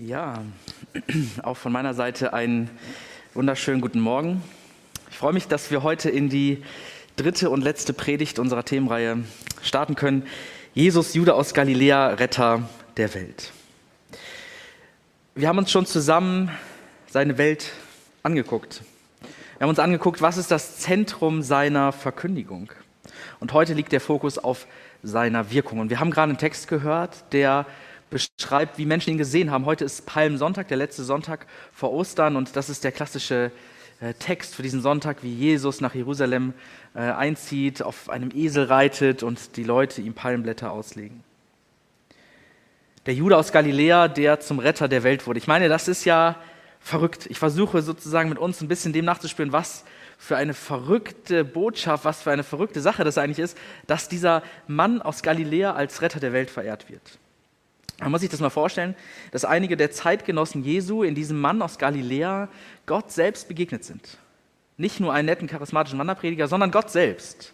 Ja, auch von meiner Seite einen wunderschönen guten Morgen. Ich freue mich, dass wir heute in die dritte und letzte Predigt unserer Themenreihe starten können. Jesus, Jude aus Galiläa, Retter der Welt. Wir haben uns schon zusammen seine Welt angeguckt. Wir haben uns angeguckt, was ist das Zentrum seiner Verkündigung. Und heute liegt der Fokus auf seiner Wirkung. Und wir haben gerade einen Text gehört, der beschreibt, wie Menschen ihn gesehen haben. Heute ist Palmsonntag, der letzte Sonntag vor Ostern, und das ist der klassische äh, Text für diesen Sonntag, wie Jesus nach Jerusalem äh, einzieht, auf einem Esel reitet und die Leute ihm Palmblätter auslegen. Der Jude aus Galiläa, der zum Retter der Welt wurde. Ich meine, das ist ja verrückt. Ich versuche sozusagen mit uns ein bisschen dem nachzuspüren, was für eine verrückte Botschaft, was für eine verrückte Sache das eigentlich ist, dass dieser Mann aus Galiläa als Retter der Welt verehrt wird. Man muss sich das mal vorstellen, dass einige der Zeitgenossen Jesu in diesem Mann aus Galiläa Gott selbst begegnet sind. Nicht nur einen netten, charismatischen Wanderprediger, sondern Gott selbst.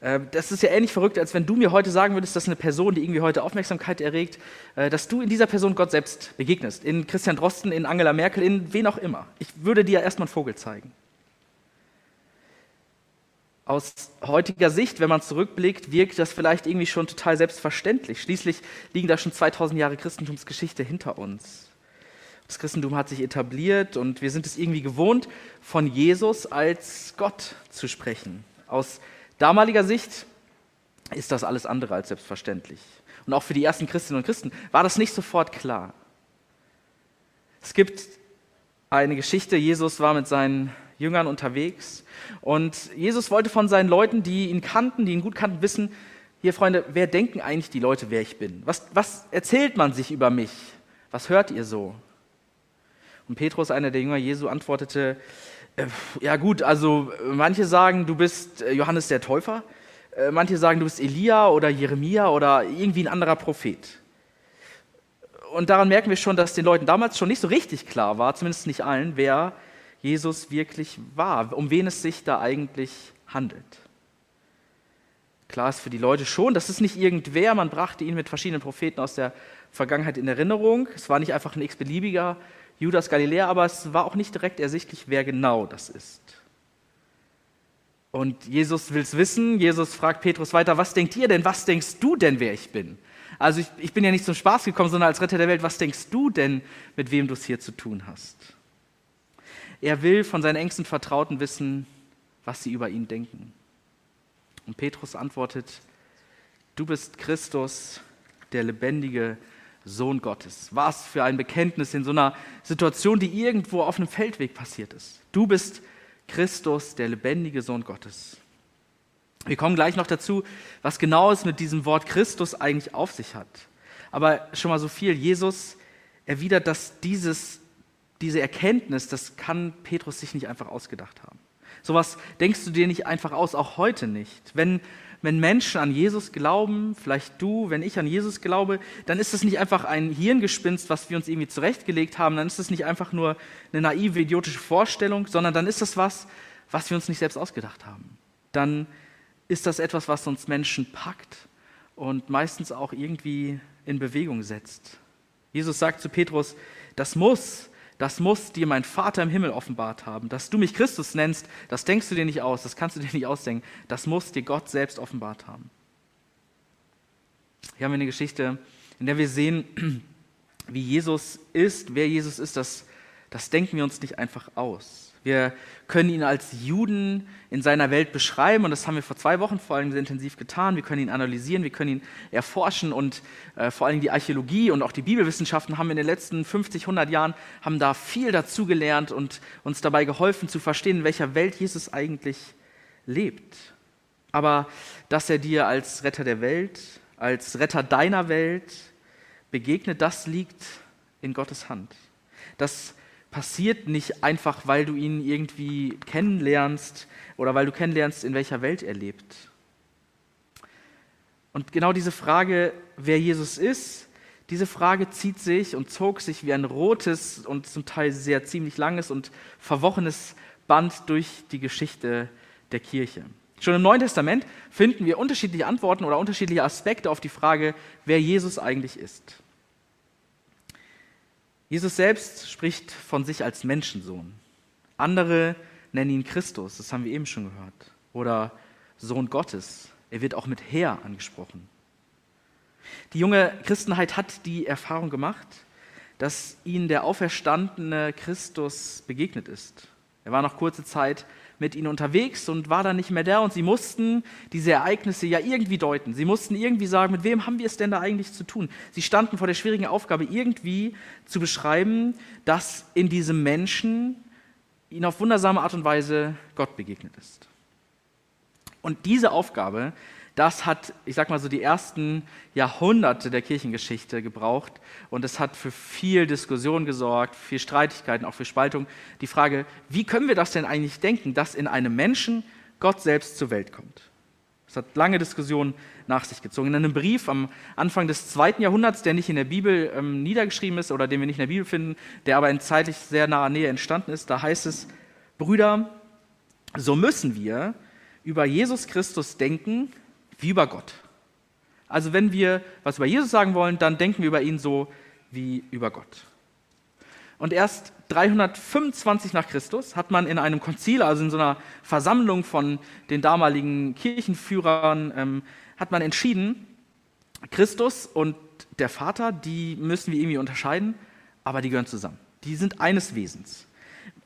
Äh, das ist ja ähnlich verrückt, als wenn du mir heute sagen würdest, dass eine Person, die irgendwie heute Aufmerksamkeit erregt, äh, dass du in dieser Person Gott selbst begegnest. In Christian Drosten, in Angela Merkel, in wen auch immer. Ich würde dir erstmal einen Vogel zeigen aus heutiger Sicht, wenn man zurückblickt, wirkt das vielleicht irgendwie schon total selbstverständlich. Schließlich liegen da schon 2000 Jahre Christentumsgeschichte hinter uns. Das Christentum hat sich etabliert und wir sind es irgendwie gewohnt, von Jesus als Gott zu sprechen. Aus damaliger Sicht ist das alles andere als selbstverständlich. Und auch für die ersten Christinnen und Christen war das nicht sofort klar. Es gibt eine Geschichte, Jesus war mit seinen Jüngern unterwegs. Und Jesus wollte von seinen Leuten, die ihn kannten, die ihn gut kannten, wissen, hier Freunde, wer denken eigentlich die Leute, wer ich bin? Was, was erzählt man sich über mich? Was hört ihr so? Und Petrus, einer der Jünger Jesu, antwortete, äh, ja gut, also manche sagen, du bist äh, Johannes der Täufer, äh, manche sagen, du bist Elia oder Jeremia oder irgendwie ein anderer Prophet. Und daran merken wir schon, dass den Leuten damals schon nicht so richtig klar war, zumindest nicht allen, wer Jesus wirklich war, um wen es sich da eigentlich handelt. Klar ist für die Leute schon, das ist nicht irgendwer, man brachte ihn mit verschiedenen Propheten aus der Vergangenheit in Erinnerung. Es war nicht einfach ein x-beliebiger Judas Galiläa, aber es war auch nicht direkt ersichtlich, wer genau das ist. Und Jesus will es wissen. Jesus fragt Petrus weiter, was denkt ihr denn? Was denkst du denn, wer ich bin? Also ich, ich bin ja nicht zum Spaß gekommen, sondern als Retter der Welt. Was denkst du denn, mit wem du es hier zu tun hast? Er will von seinen engsten Vertrauten wissen, was sie über ihn denken. Und Petrus antwortet, du bist Christus, der lebendige Sohn Gottes. Was für ein Bekenntnis in so einer Situation, die irgendwo auf einem Feldweg passiert ist. Du bist Christus, der lebendige Sohn Gottes. Wir kommen gleich noch dazu, was genau es mit diesem Wort Christus eigentlich auf sich hat. Aber schon mal so viel. Jesus erwidert, dass dieses diese Erkenntnis, das kann Petrus sich nicht einfach ausgedacht haben. Sowas denkst du dir nicht einfach aus, auch heute nicht. Wenn, wenn Menschen an Jesus glauben, vielleicht du, wenn ich an Jesus glaube, dann ist das nicht einfach ein Hirngespinst, was wir uns irgendwie zurechtgelegt haben, dann ist das nicht einfach nur eine naive, idiotische Vorstellung, sondern dann ist das was, was wir uns nicht selbst ausgedacht haben. Dann ist das etwas, was uns Menschen packt und meistens auch irgendwie in Bewegung setzt. Jesus sagt zu Petrus, das muss, das muss dir mein Vater im Himmel offenbart haben. Dass du mich Christus nennst, das denkst du dir nicht aus, das kannst du dir nicht ausdenken. Das muss dir Gott selbst offenbart haben. Hier haben wir eine Geschichte, in der wir sehen, wie Jesus ist, wer Jesus ist, das, das denken wir uns nicht einfach aus. Wir können ihn als Juden in seiner Welt beschreiben und das haben wir vor zwei Wochen vor allem sehr intensiv getan. Wir können ihn analysieren, wir können ihn erforschen und äh, vor allem die Archäologie und auch die Bibelwissenschaften haben in den letzten 50, 100 Jahren haben da viel dazugelernt und uns dabei geholfen zu verstehen, in welcher Welt Jesus eigentlich lebt. Aber dass er dir als Retter der Welt, als Retter deiner Welt begegnet, das liegt in Gottes Hand. Das passiert nicht einfach, weil du ihn irgendwie kennenlernst oder weil du kennenlernst, in welcher Welt er lebt. Und genau diese Frage, wer Jesus ist, diese Frage zieht sich und zog sich wie ein rotes und zum Teil sehr ziemlich langes und verwochenes Band durch die Geschichte der Kirche. Schon im Neuen Testament finden wir unterschiedliche Antworten oder unterschiedliche Aspekte auf die Frage, wer Jesus eigentlich ist. Jesus selbst spricht von sich als Menschensohn. Andere nennen ihn Christus, das haben wir eben schon gehört. Oder Sohn Gottes. Er wird auch mit Herr angesprochen. Die junge Christenheit hat die Erfahrung gemacht, dass ihnen der auferstandene Christus begegnet ist. Er war noch kurze Zeit mit ihnen unterwegs und war dann nicht mehr da und sie mussten diese Ereignisse ja irgendwie deuten. Sie mussten irgendwie sagen, mit wem haben wir es denn da eigentlich zu tun? Sie standen vor der schwierigen Aufgabe, irgendwie zu beschreiben, dass in diesem Menschen ihnen auf wundersame Art und Weise Gott begegnet ist. Und diese Aufgabe das hat, ich sag mal so, die ersten Jahrhunderte der Kirchengeschichte gebraucht und es hat für viel Diskussion gesorgt, viel Streitigkeiten, auch für Spaltung. Die Frage, wie können wir das denn eigentlich denken, dass in einem Menschen Gott selbst zur Welt kommt? Es hat lange Diskussionen nach sich gezogen. In einem Brief am Anfang des zweiten Jahrhunderts, der nicht in der Bibel ähm, niedergeschrieben ist oder den wir nicht in der Bibel finden, der aber in zeitlich sehr naher Nähe entstanden ist, da heißt es, Brüder, so müssen wir über Jesus Christus denken, wie über Gott. Also wenn wir was über Jesus sagen wollen, dann denken wir über ihn so wie über Gott. Und erst 325 nach Christus hat man in einem Konzil, also in so einer Versammlung von den damaligen Kirchenführern, ähm, hat man entschieden, Christus und der Vater, die müssen wir irgendwie unterscheiden, aber die gehören zusammen. Die sind eines Wesens.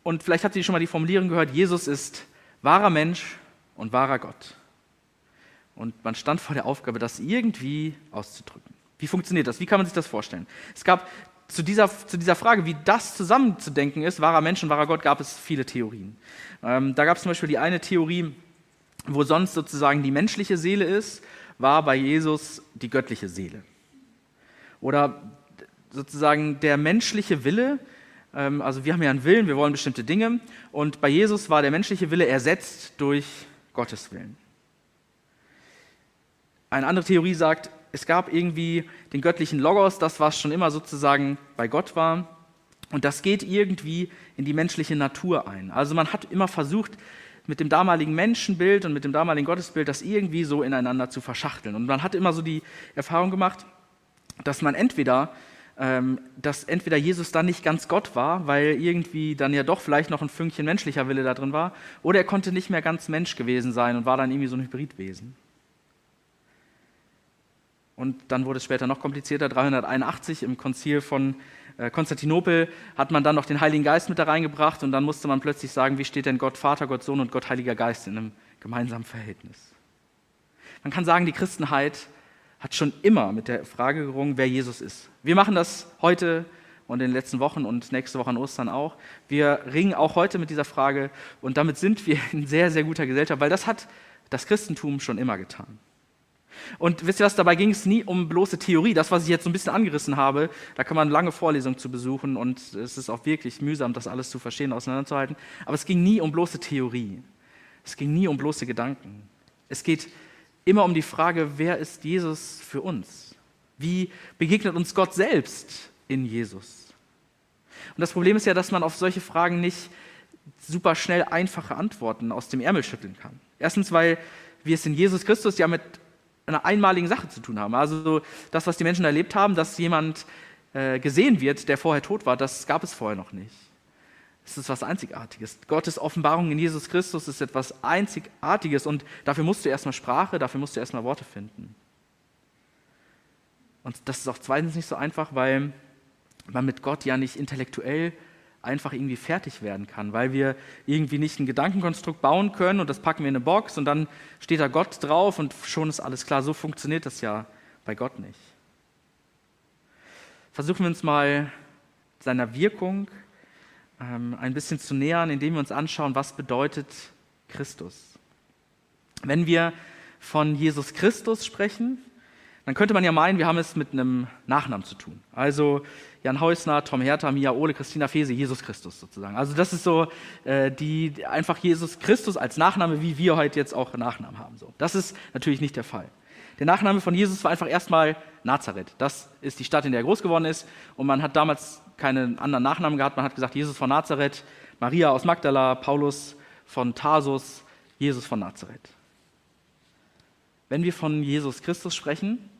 Und vielleicht habt ihr schon mal die Formulierung gehört, Jesus ist wahrer Mensch und wahrer Gott. Und man stand vor der Aufgabe, das irgendwie auszudrücken. Wie funktioniert das? Wie kann man sich das vorstellen? Es gab zu dieser, zu dieser Frage, wie das zusammenzudenken ist, wahrer Mensch und wahrer Gott, gab es viele Theorien. Ähm, da gab es zum Beispiel die eine Theorie, wo sonst sozusagen die menschliche Seele ist, war bei Jesus die göttliche Seele. Oder sozusagen der menschliche Wille, ähm, also wir haben ja einen Willen, wir wollen bestimmte Dinge, und bei Jesus war der menschliche Wille ersetzt durch Gottes Willen. Eine andere Theorie sagt, es gab irgendwie den göttlichen Logos, das was schon immer sozusagen bei Gott war. Und das geht irgendwie in die menschliche Natur ein. Also man hat immer versucht, mit dem damaligen Menschenbild und mit dem damaligen Gottesbild das irgendwie so ineinander zu verschachteln. Und man hat immer so die Erfahrung gemacht, dass man entweder, ähm, dass entweder Jesus dann nicht ganz Gott war, weil irgendwie dann ja doch vielleicht noch ein Fünkchen menschlicher Wille da drin war, oder er konnte nicht mehr ganz Mensch gewesen sein und war dann irgendwie so ein Hybridwesen. Und dann wurde es später noch komplizierter. 381 im Konzil von äh, Konstantinopel hat man dann noch den Heiligen Geist mit da reingebracht und dann musste man plötzlich sagen, wie steht denn Gott Vater, Gott Sohn und Gott Heiliger Geist in einem gemeinsamen Verhältnis. Man kann sagen, die Christenheit hat schon immer mit der Frage gerungen, wer Jesus ist. Wir machen das heute und in den letzten Wochen und nächste Woche an Ostern auch. Wir ringen auch heute mit dieser Frage und damit sind wir in sehr, sehr guter Gesellschaft, weil das hat das Christentum schon immer getan. Und wisst ihr was, dabei ging es nie um bloße Theorie. Das, was ich jetzt so ein bisschen angerissen habe, da kann man lange Vorlesungen zu besuchen und es ist auch wirklich mühsam, das alles zu verstehen, auseinanderzuhalten. Aber es ging nie um bloße Theorie. Es ging nie um bloße Gedanken. Es geht immer um die Frage, wer ist Jesus für uns? Wie begegnet uns Gott selbst in Jesus? Und das Problem ist ja, dass man auf solche Fragen nicht super schnell einfache Antworten aus dem Ärmel schütteln kann. Erstens, weil wir es in Jesus Christus ja mit einer einmaligen Sache zu tun haben. Also das, was die Menschen erlebt haben, dass jemand äh, gesehen wird, der vorher tot war, das gab es vorher noch nicht. Es ist was Einzigartiges. Gottes Offenbarung in Jesus Christus ist etwas Einzigartiges und dafür musst du erstmal Sprache, dafür musst du erstmal Worte finden. Und das ist auch zweitens nicht so einfach, weil man mit Gott ja nicht intellektuell einfach irgendwie fertig werden kann, weil wir irgendwie nicht ein Gedankenkonstrukt bauen können und das packen wir in eine Box und dann steht da Gott drauf und schon ist alles klar. So funktioniert das ja bei Gott nicht. Versuchen wir uns mal seiner Wirkung ähm, ein bisschen zu nähern, indem wir uns anschauen, was bedeutet Christus. Wenn wir von Jesus Christus sprechen, dann könnte man ja meinen, wir haben es mit einem Nachnamen zu tun. Also Jan Heusner, Tom Hertha, Mia Ole, Christina Fese, Jesus Christus sozusagen. Also das ist so äh, die einfach Jesus Christus als Nachname, wie wir heute jetzt auch Nachnamen haben. So. Das ist natürlich nicht der Fall. Der Nachname von Jesus war einfach erstmal Nazareth. Das ist die Stadt, in der er groß geworden ist. Und man hat damals keinen anderen Nachnamen gehabt. Man hat gesagt, Jesus von Nazareth, Maria aus Magdala, Paulus von Tarsus, Jesus von Nazareth. Wenn wir von Jesus Christus sprechen,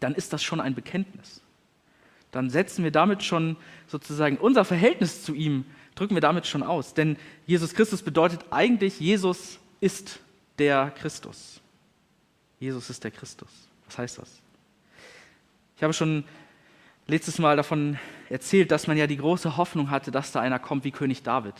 dann ist das schon ein Bekenntnis. dann setzen wir damit schon sozusagen unser Verhältnis zu ihm, drücken wir damit schon aus. Denn Jesus Christus bedeutet eigentlich, Jesus ist der Christus. Jesus ist der Christus. Was heißt das? Ich habe schon letztes Mal davon erzählt, dass man ja die große Hoffnung hatte, dass da einer kommt wie König David.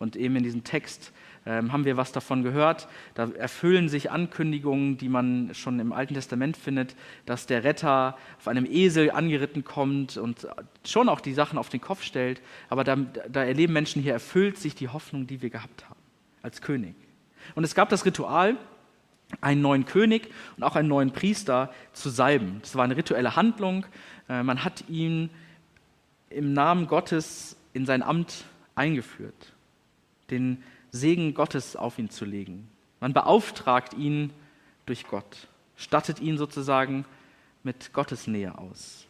Und eben in diesem Text ähm, haben wir was davon gehört. Da erfüllen sich Ankündigungen, die man schon im Alten Testament findet, dass der Retter auf einem Esel angeritten kommt und schon auch die Sachen auf den Kopf stellt. Aber da, da erleben Menschen hier, erfüllt sich die Hoffnung, die wir gehabt haben als König. Und es gab das Ritual, einen neuen König und auch einen neuen Priester zu salben. Das war eine rituelle Handlung. Äh, man hat ihn im Namen Gottes in sein Amt eingeführt, den Segen Gottes auf ihn zu legen. Man beauftragt ihn durch Gott, stattet ihn sozusagen mit Gottes Nähe aus.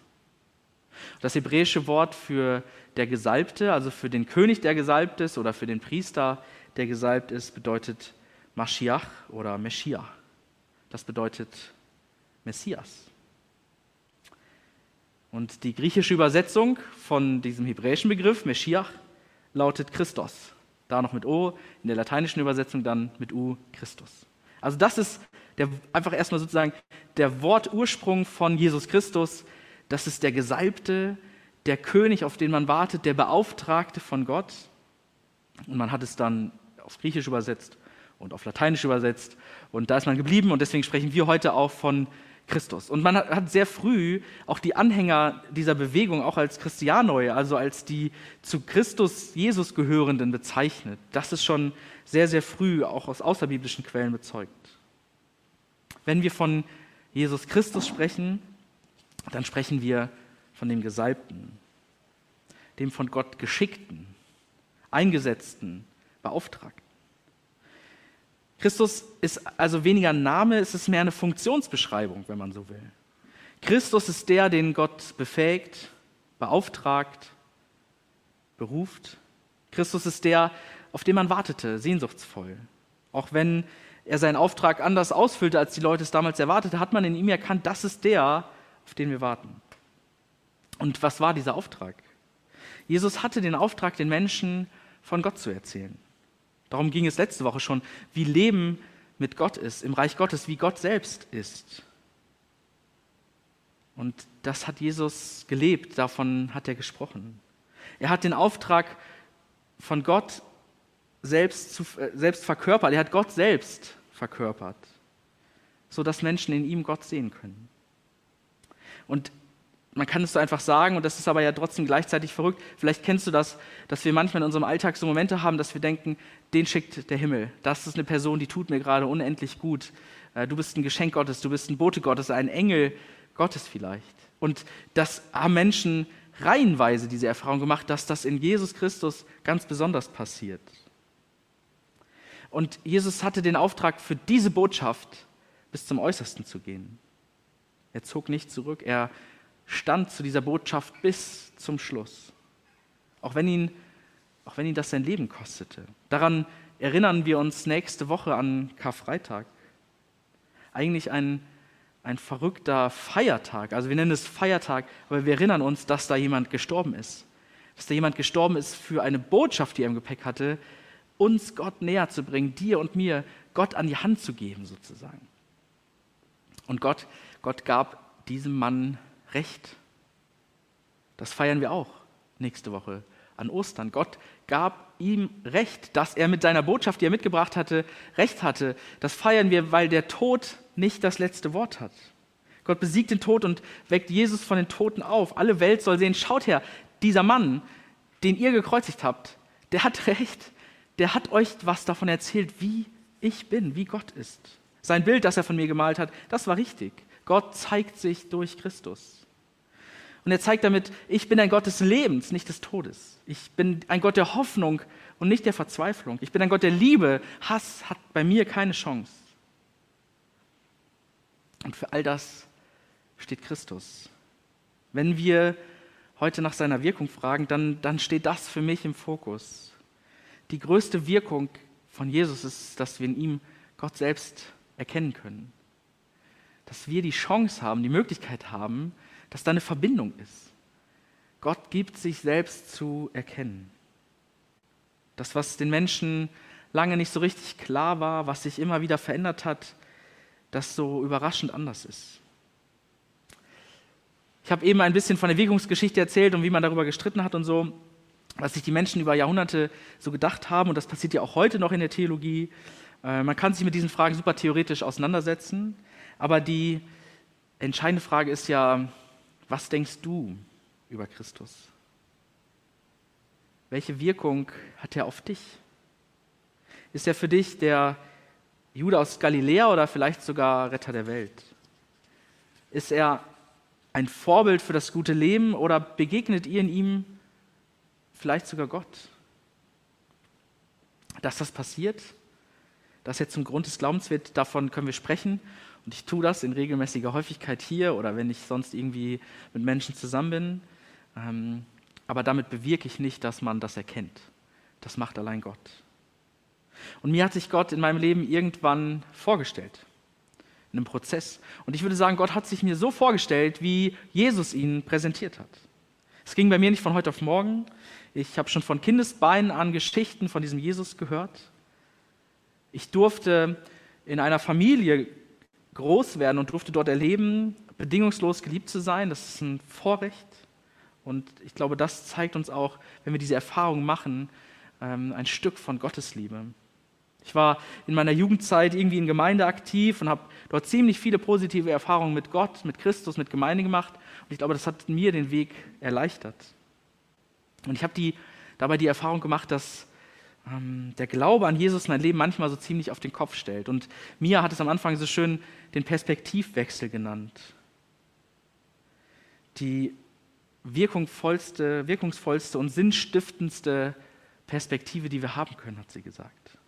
Das hebräische Wort für der Gesalbte, also für den König, der gesalbt ist, oder für den Priester, der gesalbt ist, bedeutet Mashiach oder Meschiah. Das bedeutet Messias. Und die griechische Übersetzung von diesem hebräischen Begriff Meschiach lautet Christos. Da noch mit O, in der lateinischen Übersetzung dann mit U Christus. Also das ist der, einfach erstmal sozusagen der Wortursprung von Jesus Christus. Das ist der Gesalbte, der König, auf den man wartet, der Beauftragte von Gott. Und man hat es dann auf Griechisch übersetzt und auf Lateinisch übersetzt. Und da ist man geblieben und deswegen sprechen wir heute auch von Christus. Und man hat sehr früh auch die Anhänger dieser Bewegung auch als Christianoi, also als die zu Christus Jesus gehörenden bezeichnet. Das ist schon sehr, sehr früh auch aus außerbiblischen Quellen bezeugt. Wenn wir von Jesus Christus sprechen, dann sprechen wir von dem Gesalbten, dem von Gott geschickten, eingesetzten, beauftragten. Christus ist also weniger ein Name, es ist mehr eine Funktionsbeschreibung, wenn man so will. Christus ist der, den Gott befähigt, beauftragt, beruft. Christus ist der, auf den man wartete, sehnsuchtsvoll. Auch wenn er seinen Auftrag anders ausfüllte, als die Leute es damals erwarteten, hat man in ihm erkannt, das ist der, auf den wir warten. Und was war dieser Auftrag? Jesus hatte den Auftrag, den Menschen von Gott zu erzählen. Darum ging es letzte Woche schon, wie Leben mit Gott ist, im Reich Gottes, wie Gott selbst ist. Und das hat Jesus gelebt, davon hat er gesprochen. Er hat den Auftrag von Gott selbst, zu, äh, selbst verkörpert, er hat Gott selbst verkörpert, sodass Menschen in ihm Gott sehen können. Und man kann es so einfach sagen, und das ist aber ja trotzdem gleichzeitig verrückt. Vielleicht kennst du das, dass wir manchmal in unserem Alltag so Momente haben, dass wir denken, den schickt der Himmel. Das ist eine Person, die tut mir gerade unendlich gut. Äh, du bist ein Geschenk Gottes, du bist ein Bote Gottes, ein Engel Gottes vielleicht. Und das haben Menschen reihenweise diese Erfahrung gemacht, dass das in Jesus Christus ganz besonders passiert. Und Jesus hatte den Auftrag, für diese Botschaft bis zum Äußersten zu gehen. Er zog nicht zurück, er stand zu dieser Botschaft bis zum Schluss. Auch wenn ihn, auch wenn ihn das sein Leben kostete. Daran erinnern wir uns nächste Woche an Karfreitag. Eigentlich ein, ein verrückter Feiertag. Also wir nennen es Feiertag, aber wir erinnern uns, dass da jemand gestorben ist. Dass da jemand gestorben ist für eine Botschaft, die er im Gepäck hatte, uns Gott näher zu bringen, dir und mir Gott an die Hand zu geben sozusagen. Und Gott, Gott gab diesem Mann Recht. Das feiern wir auch nächste Woche an Ostern. Gott gab ihm Recht, dass er mit seiner Botschaft, die er mitgebracht hatte, Recht hatte. Das feiern wir, weil der Tod nicht das letzte Wort hat. Gott besiegt den Tod und weckt Jesus von den Toten auf. Alle Welt soll sehen, schaut her, dieser Mann, den ihr gekreuzigt habt, der hat Recht. Der hat euch was davon erzählt, wie ich bin, wie Gott ist. Sein Bild, das er von mir gemalt hat, das war richtig. Gott zeigt sich durch Christus. Und er zeigt damit, ich bin ein Gott des Lebens, nicht des Todes. Ich bin ein Gott der Hoffnung und nicht der Verzweiflung. Ich bin ein Gott der Liebe. Hass hat bei mir keine Chance. Und für all das steht Christus. Wenn wir heute nach seiner Wirkung fragen, dann, dann steht das für mich im Fokus. Die größte Wirkung von Jesus ist, dass wir in ihm Gott selbst erkennen können. Dass wir die Chance haben, die Möglichkeit haben, dass da eine Verbindung ist. Gott gibt sich selbst zu erkennen. Das, was den Menschen lange nicht so richtig klar war, was sich immer wieder verändert hat, das so überraschend anders ist. Ich habe eben ein bisschen von der Wirkungsgeschichte erzählt und wie man darüber gestritten hat und so, was sich die Menschen über Jahrhunderte so gedacht haben. Und das passiert ja auch heute noch in der Theologie. Äh, man kann sich mit diesen Fragen super theoretisch auseinandersetzen. Aber die entscheidende Frage ist ja, was denkst du über Christus? Welche Wirkung hat er auf dich? Ist er für dich der Jude aus Galiläa oder vielleicht sogar Retter der Welt? Ist er ein Vorbild für das gute Leben oder begegnet ihr in ihm vielleicht sogar Gott? Dass das passiert, dass er zum Grund des Glaubens wird, davon können wir sprechen. Und ich tue das in regelmäßiger Häufigkeit hier oder wenn ich sonst irgendwie mit Menschen zusammen bin. Ähm, aber damit bewirke ich nicht, dass man das erkennt. Das macht allein Gott. Und mir hat sich Gott in meinem Leben irgendwann vorgestellt, in einem Prozess. Und ich würde sagen, Gott hat sich mir so vorgestellt, wie Jesus ihn präsentiert hat. Es ging bei mir nicht von heute auf morgen. Ich habe schon von Kindesbeinen an Geschichten von diesem Jesus gehört. Ich durfte in einer Familie groß werden und durfte dort erleben, bedingungslos geliebt zu sein. Das ist ein Vorrecht. Und ich glaube, das zeigt uns auch, wenn wir diese Erfahrung machen, ähm, ein Stück von Gottes Liebe. Ich war in meiner Jugendzeit irgendwie in Gemeinde aktiv und habe dort ziemlich viele positive Erfahrungen mit Gott, mit Christus, mit Gemeinde gemacht. Und ich glaube, das hat mir den Weg erleichtert. Und ich habe dabei die Erfahrung gemacht, dass ähm, der Glaube an Jesus mein Leben manchmal so ziemlich auf den Kopf stellt. Und Mia hat es am Anfang so schön den Perspektivwechsel genannt. Die wirkungsvollste, wirkungsvollste und sinnstiftendste Perspektive, die wir haben können, hat sie gesagt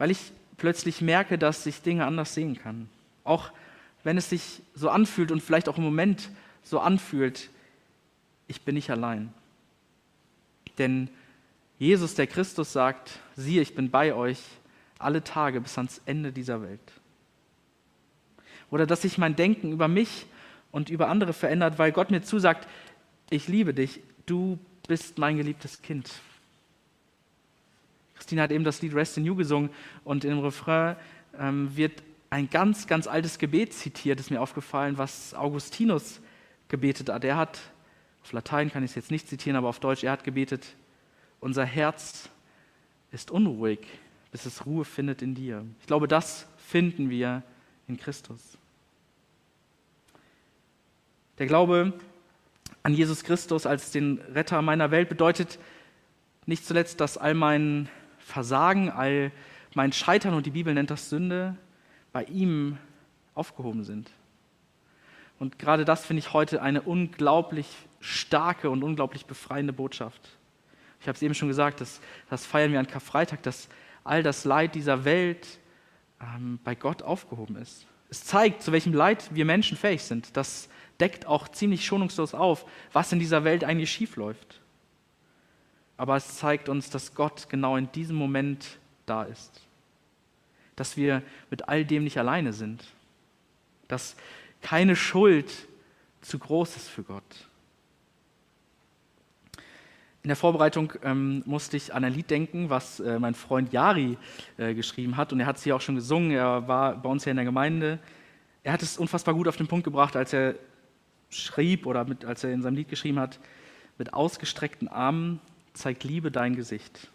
weil ich plötzlich merke, dass ich Dinge anders sehen kann. Auch wenn es sich so anfühlt und vielleicht auch im Moment so anfühlt, ich bin nicht allein. Denn Jesus, der Christus, sagt, siehe, ich bin bei euch alle Tage bis ans Ende dieser Welt. Oder dass sich mein Denken über mich und über andere verändert, weil Gott mir zusagt, ich liebe dich, du bist mein geliebtes Kind. Christine hat eben das Lied Rest in You gesungen und im Refrain ähm, wird ein ganz, ganz altes Gebet zitiert, ist mir aufgefallen, was Augustinus gebetet hat. Er hat, auf Latein kann ich es jetzt nicht zitieren, aber auf Deutsch, er hat gebetet, unser Herz ist unruhig, bis es Ruhe findet in dir. Ich glaube, das finden wir in Christus. Der Glaube an Jesus Christus als den Retter meiner Welt bedeutet nicht zuletzt, dass all mein Versagen, all mein Scheitern, und die Bibel nennt das Sünde, bei ihm aufgehoben sind. Und gerade das finde ich heute eine unglaublich starke und unglaublich befreiende Botschaft. Ich habe es eben schon gesagt, das, das feiern wir an Karfreitag, dass all das Leid dieser Welt ähm, bei Gott aufgehoben ist. Es zeigt, zu welchem Leid wir Menschen fähig sind. Das deckt auch ziemlich schonungslos auf, was in dieser Welt eigentlich schiefläuft aber es zeigt uns, dass Gott genau in diesem Moment da ist. Dass wir mit all dem nicht alleine sind. Dass keine Schuld zu groß ist für Gott. In der Vorbereitung ähm, musste ich an ein Lied denken, was äh, mein Freund Jari äh, geschrieben hat. Und er hat es hier auch schon gesungen. Er war bei uns hier in der Gemeinde. Er hat es unfassbar gut auf den Punkt gebracht, als er schrieb oder mit, als er in seinem Lied geschrieben hat, mit ausgestreckten Armen zeigt Liebe dein Gesicht.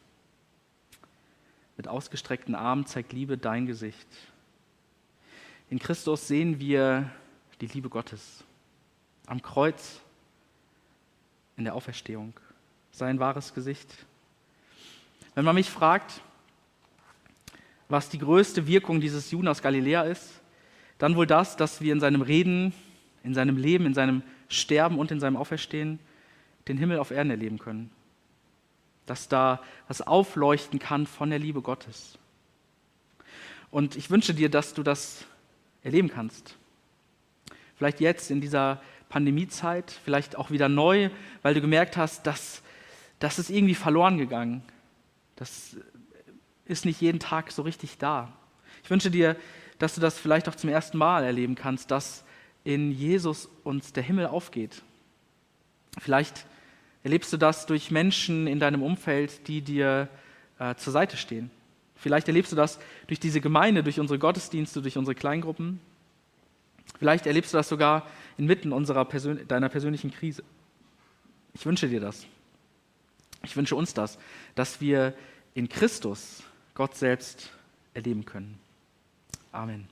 Mit ausgestreckten Armen zeigt Liebe dein Gesicht. In Christus sehen wir die Liebe Gottes. Am Kreuz, in der Auferstehung. Sein wahres Gesicht. Wenn man mich fragt, was die größte Wirkung dieses Juden aus Galiläa ist, dann wohl das, dass wir in seinem Reden, in seinem Leben, in seinem Sterben und in seinem Auferstehen den Himmel auf Erden erleben können dass da was aufleuchten kann von der Liebe Gottes. Und ich wünsche dir, dass du das erleben kannst. Vielleicht jetzt in dieser Pandemiezeit, vielleicht auch wieder neu, weil du gemerkt hast, dass das ist irgendwie verloren gegangen. Das ist nicht jeden Tag so richtig da. Ich wünsche dir, dass du das vielleicht auch zum ersten Mal erleben kannst, dass in Jesus uns der Himmel aufgeht. Vielleicht erlebst du das durch Menschen in deinem Umfeld, die dir äh, zur Seite stehen. Vielleicht erlebst du das durch diese Gemeinde, durch unsere Gottesdienste, durch unsere Kleingruppen. Vielleicht erlebst du das sogar inmitten unserer Persön deiner persönlichen Krise. Ich wünsche dir das. Ich wünsche uns das, dass wir in Christus Gott selbst erleben können. Amen.